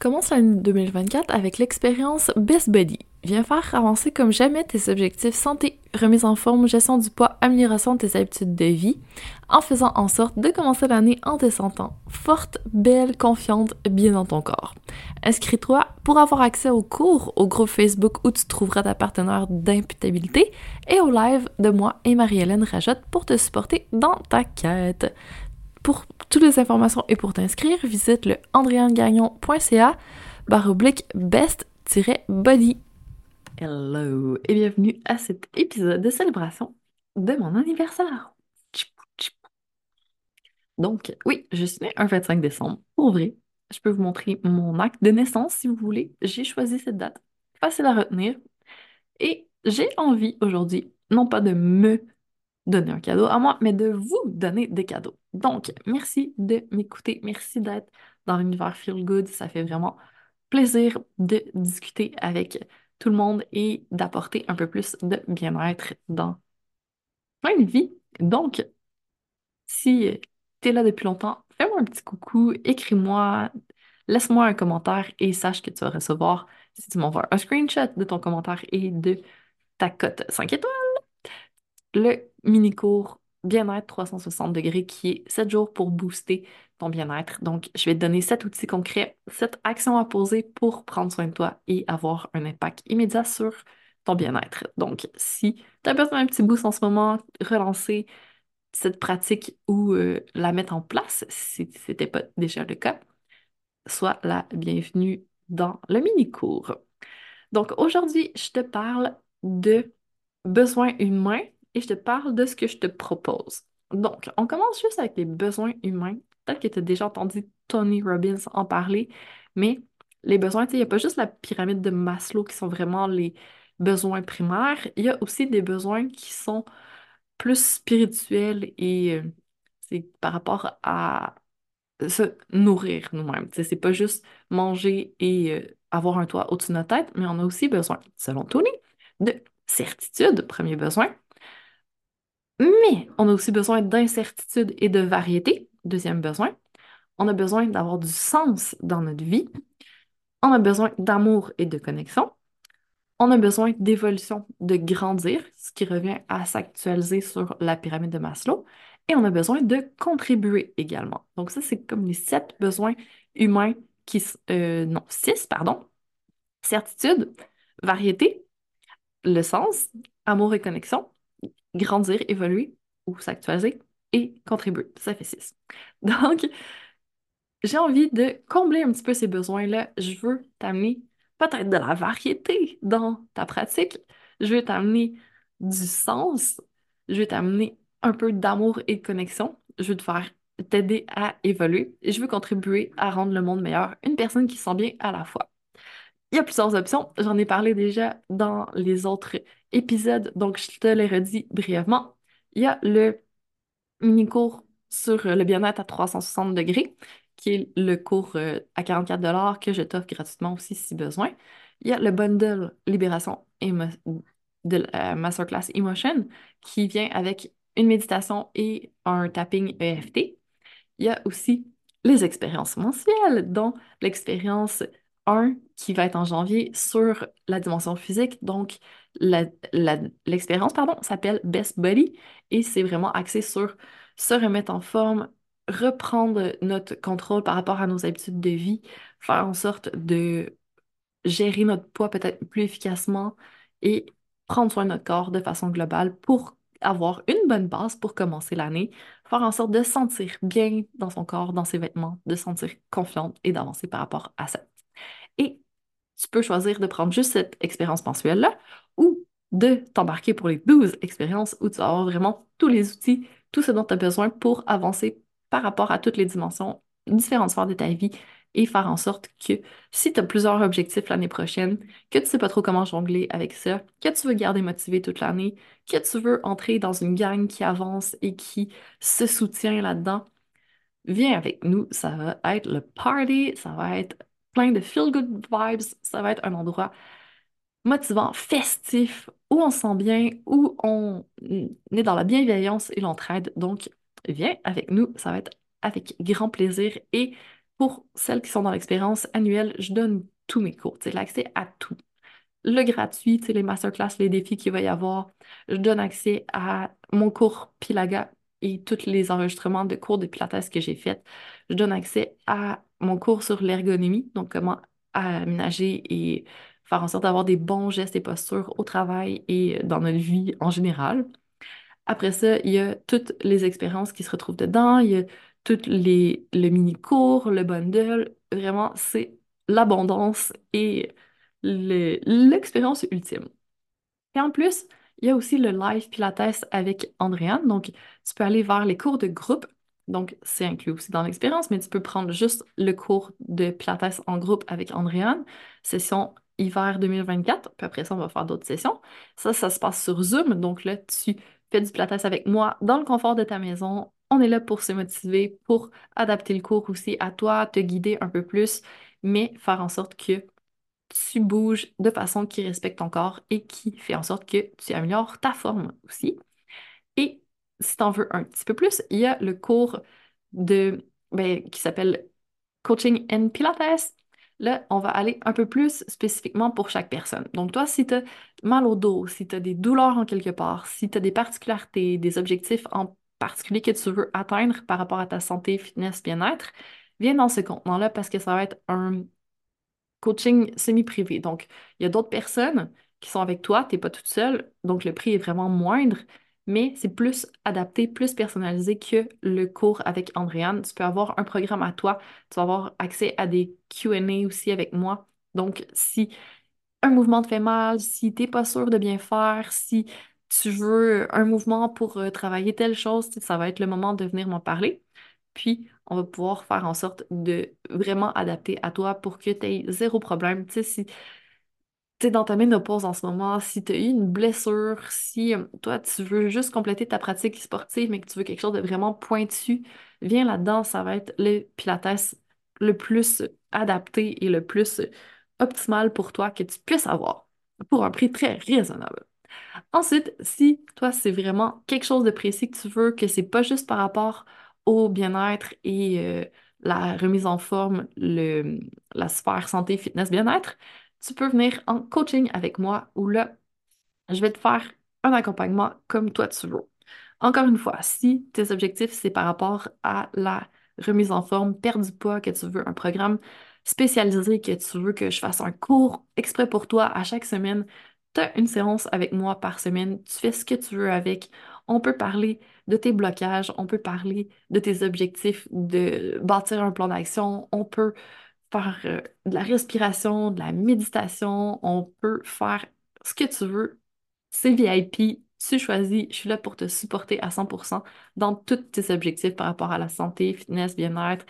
Commence l'année 2024 avec l'expérience Best Body. Viens faire avancer comme jamais tes objectifs santé, remise en forme, gestion du poids, amélioration de tes habitudes de vie, en faisant en sorte de commencer l'année en te sentant forte, belle, confiante, bien dans ton corps. Inscris-toi pour avoir accès aux cours, au groupe Facebook où tu trouveras ta partenaire d'imputabilité et au live de moi et Marie-Hélène Rajotte pour te supporter dans ta quête. Pour toutes les informations et pour t'inscrire, visite le andréangagnon.ca barre best-body. Hello et bienvenue à cet épisode de célébration de mon anniversaire. Donc, oui, je suis née un 25 décembre. Pour vrai, je peux vous montrer mon acte de naissance si vous voulez. J'ai choisi cette date. Facile à retenir. Et j'ai envie aujourd'hui, non pas de me donner un cadeau à moi, mais de vous donner des cadeaux. Donc, merci de m'écouter, merci d'être dans l'univers Feel Good. Ça fait vraiment plaisir de discuter avec tout le monde et d'apporter un peu plus de bien-être dans une vie. Donc, si tu es là depuis longtemps, fais-moi un petit coucou, écris-moi, laisse-moi un commentaire et sache que tu vas recevoir, si tu m'envoies un screenshot de ton commentaire et de ta cote 5 étoiles, le mini-cours bien-être 360 degrés qui est 7 jours pour booster ton bien-être. Donc, je vais te donner 7 outils concrets, 7 actions à poser pour prendre soin de toi et avoir un impact immédiat sur ton bien-être. Donc, si tu as besoin d'un petit boost en ce moment, relancer cette pratique ou euh, la mettre en place si ce n'était pas déjà le cas, sois la bienvenue dans le mini-cours. Donc, aujourd'hui, je te parle de besoins humains et je te parle de ce que je te propose. Donc, on commence juste avec les besoins humains. Peut-être que tu as déjà entendu Tony Robbins en parler, mais les besoins, il n'y a pas juste la pyramide de Maslow qui sont vraiment les besoins primaires, il y a aussi des besoins qui sont plus spirituels et euh, c'est par rapport à se nourrir nous-mêmes. C'est pas juste manger et euh, avoir un toit au-dessus de notre tête, mais on a aussi besoin, selon Tony, de certitude, premier besoin, mais on a aussi besoin d'incertitude et de variété, deuxième besoin. On a besoin d'avoir du sens dans notre vie. On a besoin d'amour et de connexion. On a besoin d'évolution, de grandir, ce qui revient à s'actualiser sur la pyramide de Maslow. Et on a besoin de contribuer également. Donc ça, c'est comme les sept besoins humains qui... Euh, non, six, pardon. Certitude, variété, le sens, amour et connexion, grandir, évoluer ou s'actualiser et contribuer. Ça fait six. Donc, j'ai envie de combler un petit peu ces besoins-là. Je veux t'amener peut-être de la variété dans ta pratique. Je veux t'amener du sens. Je veux t'amener un peu d'amour et de connexion. Je veux t'aider à évoluer je veux contribuer à rendre le monde meilleur, une personne qui se sent bien à la fois. Il y a plusieurs options, j'en ai parlé déjà dans les autres épisodes, donc je te les redis brièvement. Il y a le mini-cours sur le bien-être à 360 degrés, qui est le cours euh, à 44 que je t'offre gratuitement aussi si besoin. Il y a le bundle Libération de la Masterclass Emotion, qui vient avec une méditation et un tapping EFT. Il y a aussi les expériences mensuelles, dont l'expérience qui va être en janvier sur la dimension physique. Donc, l'expérience, pardon, s'appelle Best Body et c'est vraiment axé sur se remettre en forme, reprendre notre contrôle par rapport à nos habitudes de vie, faire en sorte de gérer notre poids peut-être plus efficacement et prendre soin de notre corps de façon globale pour avoir une bonne base pour commencer l'année, faire en sorte de se sentir bien dans son corps, dans ses vêtements, de se sentir confiante et d'avancer par rapport à ça. Et tu peux choisir de prendre juste cette expérience mensuelle-là ou de t'embarquer pour les 12 expériences où tu vas avoir vraiment tous les outils, tout ce dont tu as besoin pour avancer par rapport à toutes les dimensions, différentes sphères de ta vie et faire en sorte que si tu as plusieurs objectifs l'année prochaine, que tu sais pas trop comment jongler avec ça, que tu veux garder motivé toute l'année, que tu veux entrer dans une gang qui avance et qui se soutient là-dedans, viens avec nous, ça va être le party, ça va être plein de feel-good vibes, ça va être un endroit motivant, festif, où on se sent bien, où on est dans la bienveillance et l'entraide. Donc, viens avec nous, ça va être avec grand plaisir et pour celles qui sont dans l'expérience annuelle, je donne tous mes cours, l'accès à tout. Le gratuit, les masterclass, les défis qu'il va y avoir. Je donne accès à mon cours Pilaga et tous les enregistrements de cours de Pilates que j'ai faits. Je donne accès à mon cours sur l'ergonomie, donc comment aménager et faire en sorte d'avoir des bons gestes et postures au travail et dans notre vie en général. Après ça, il y a toutes les expériences qui se retrouvent dedans, il y a tous les le mini-cours, le bundle. Vraiment, c'est l'abondance et l'expérience ultime. Et en plus, il y a aussi le live Pilates avec Andréane. Donc, tu peux aller vers les cours de groupe. Donc, c'est inclus aussi dans l'expérience, mais tu peux prendre juste le cours de Pilates en groupe avec Andréane, session hiver 2024. Puis après ça, on va faire d'autres sessions. Ça, ça se passe sur Zoom. Donc là, tu fais du Pilates avec moi dans le confort de ta maison. On est là pour se motiver, pour adapter le cours aussi à toi, te guider un peu plus, mais faire en sorte que tu bouges de façon qui respecte ton corps et qui fait en sorte que tu améliores ta forme aussi. Et si tu en veux un petit peu plus, il y a le cours de, ben, qui s'appelle Coaching and Pilates. Là, on va aller un peu plus spécifiquement pour chaque personne. Donc, toi, si tu as mal au dos, si tu as des douleurs en quelque part, si tu as des particularités, des objectifs en particulier que tu veux atteindre par rapport à ta santé, fitness, bien-être, viens dans ce contenant-là parce que ça va être un coaching semi-privé. Donc, il y a d'autres personnes qui sont avec toi, tu n'es pas toute seule, donc le prix est vraiment moindre, mais c'est plus adapté, plus personnalisé que le cours avec Andréane. Tu peux avoir un programme à toi, tu vas avoir accès à des QA aussi avec moi. Donc, si un mouvement te fait mal, si tu n'es pas sûr de bien faire, si tu veux un mouvement pour euh, travailler telle chose, ça va être le moment de venir m'en parler. Puis, on va pouvoir faire en sorte de vraiment adapter à toi pour que tu aies zéro problème. Tu sais, si tu es dans ta ménopause en ce moment, si tu as eu une blessure, si euh, toi, tu veux juste compléter ta pratique sportive, mais que tu veux quelque chose de vraiment pointu, viens là-dedans, ça va être le pilates le plus adapté et le plus optimal pour toi que tu puisses avoir pour un prix très raisonnable. Ensuite, si toi, c'est vraiment quelque chose de précis que tu veux, que c'est pas juste par rapport au bien-être et euh, la remise en forme, le, la sphère santé, fitness, bien-être, tu peux venir en coaching avec moi où là, je vais te faire un accompagnement comme toi tu veux. Encore une fois, si tes objectifs, c'est par rapport à la remise en forme, perdre du poids, que tu veux un programme spécialisé, que tu veux que je fasse un cours exprès pour toi à chaque semaine, tu as une séance avec moi par semaine, tu fais ce que tu veux avec. On peut parler de tes blocages, on peut parler de tes objectifs, de bâtir un plan d'action, on peut faire euh, de la respiration, de la méditation, on peut faire ce que tu veux. C'est VIP, tu choisis, je suis là pour te supporter à 100% dans tous tes objectifs par rapport à la santé, fitness, bien-être,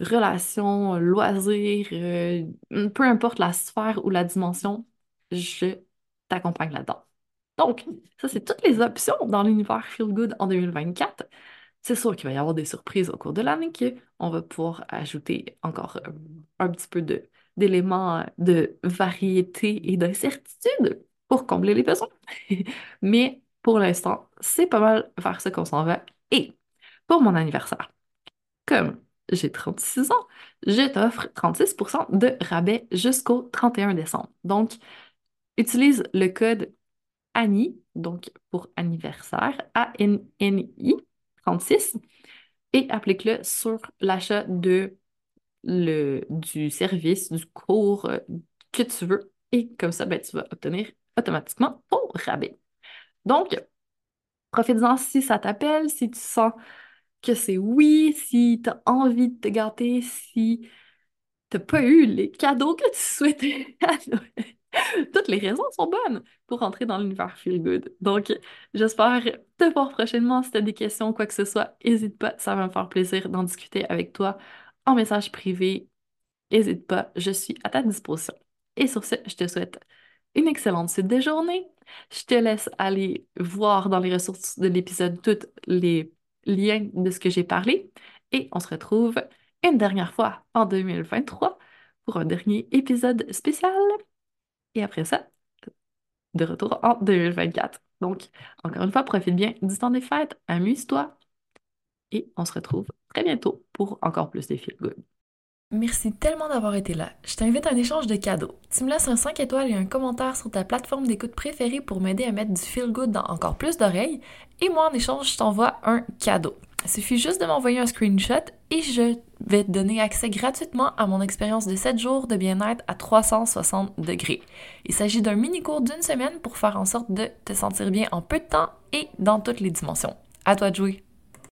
relations, loisirs, euh, peu importe la sphère ou la dimension, je t'accompagne là-dedans. Donc, ça, c'est toutes les options dans l'univers Feel Good en 2024. C'est sûr qu'il va y avoir des surprises au cours de l'année qu'on va pouvoir ajouter encore euh, un petit peu d'éléments euh, de variété et d'incertitude pour combler les besoins. Mais pour l'instant, c'est pas mal vers ce qu'on s'en va. Et pour mon anniversaire, comme j'ai 36 ans, je t'offre 36% de rabais jusqu'au 31 décembre. Donc, utilise le code ANI, donc pour anniversaire, A-N-N-I 36, et applique-le sur l'achat de le, du service, du cours euh, que tu veux. Et comme ça, ben, tu vas obtenir automatiquement ton rabais. Donc, profites-en si ça t'appelle, si tu sens que c'est oui, si tu as envie de te gâter, si t'as pas eu les cadeaux que tu souhaitais. Toutes les raisons sont bonnes pour rentrer dans l'univers Feel Good. Donc, j'espère te voir prochainement. Si tu as des questions quoi que ce soit, n'hésite pas, ça va me faire plaisir d'en discuter avec toi en message privé. N'hésite pas, je suis à ta disposition. Et sur ce, je te souhaite une excellente suite de journée. Je te laisse aller voir dans les ressources de l'épisode tous les liens de ce que j'ai parlé. Et on se retrouve une dernière fois en 2023 pour un dernier épisode spécial. Et après ça, de retour en 2024. Donc, encore une fois, profite bien du temps des fêtes, amuse-toi et on se retrouve très bientôt pour encore plus de feel good. Merci tellement d'avoir été là. Je t'invite à un échange de cadeaux. Tu me laisses un 5 étoiles et un commentaire sur ta plateforme d'écoute préférée pour m'aider à mettre du feel good dans encore plus d'oreilles. Et moi, en échange, je t'envoie un cadeau. Il suffit juste de m'envoyer un screenshot et je vais te donner accès gratuitement à mon expérience de 7 jours de bien-être à 360 degrés. Il s'agit d'un mini-cours d'une semaine pour faire en sorte de te sentir bien en peu de temps et dans toutes les dimensions. À toi de jouer!